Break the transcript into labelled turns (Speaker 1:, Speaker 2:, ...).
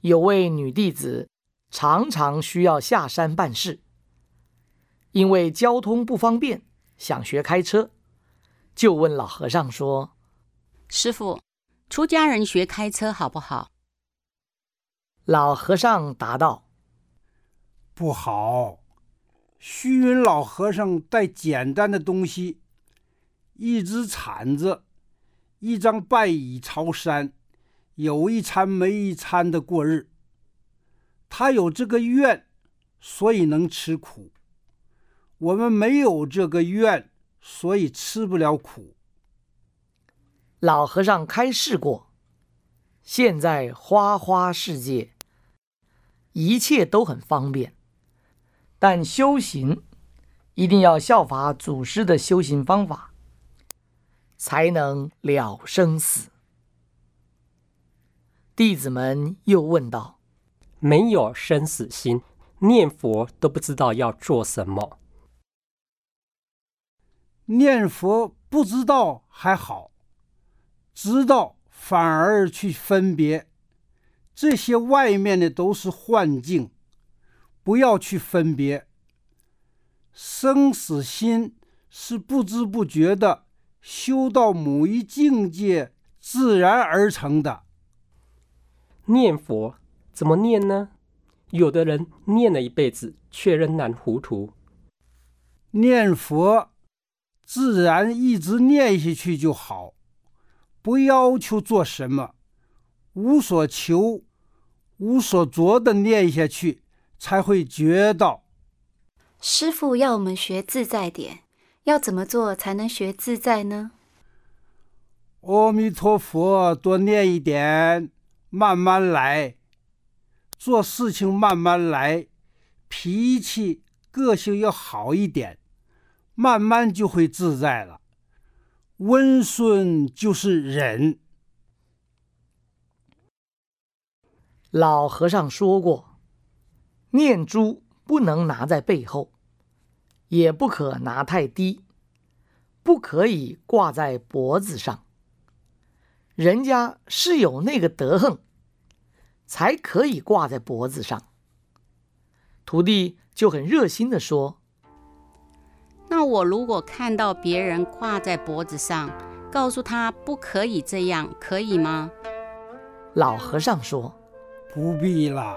Speaker 1: 有位女弟子常常需要下山办事，因为交通不方便，想学开车，就问老和尚说：“
Speaker 2: 师傅，出家人学开车好不好？”
Speaker 1: 老和尚答道：“
Speaker 3: 不好。虚云老和尚带简单的东西，一只铲子，一张拜椅朝山，有一餐没一餐的过日。他有这个愿，所以能吃苦；我们没有这个愿，所以吃不了苦。”
Speaker 1: 老和尚开示过，现在花花世界。一切都很方便，但修行一定要效法祖师的修行方法，才能了生死。弟子们又问道：“
Speaker 4: 没有生死心，念佛都不知道要做什么。
Speaker 3: 念佛不知道还好，知道反而去分别。”这些外面的都是幻境，不要去分别。生死心是不知不觉的修到某一境界自然而成的。
Speaker 4: 念佛怎么念呢？有的人念了一辈子，却仍然糊涂。
Speaker 3: 念佛自然一直念下去就好，不要求做什么，无所求。无所着的念下去，才会觉到。
Speaker 5: 师傅要我们学自在点，要怎么做才能学自在呢？
Speaker 3: 阿弥陀佛，多念一点，慢慢来，做事情慢慢来，脾气个性要好一点，慢慢就会自在了。温顺就是忍。
Speaker 1: 老和尚说过，念珠不能拿在背后，也不可拿太低，不可以挂在脖子上。人家是有那个德行，才可以挂在脖子上。徒弟就很热心的说：“
Speaker 2: 那我如果看到别人挂在脖子上，告诉他不可以这样，可以吗？”
Speaker 1: 老和尚说。
Speaker 3: 不必了。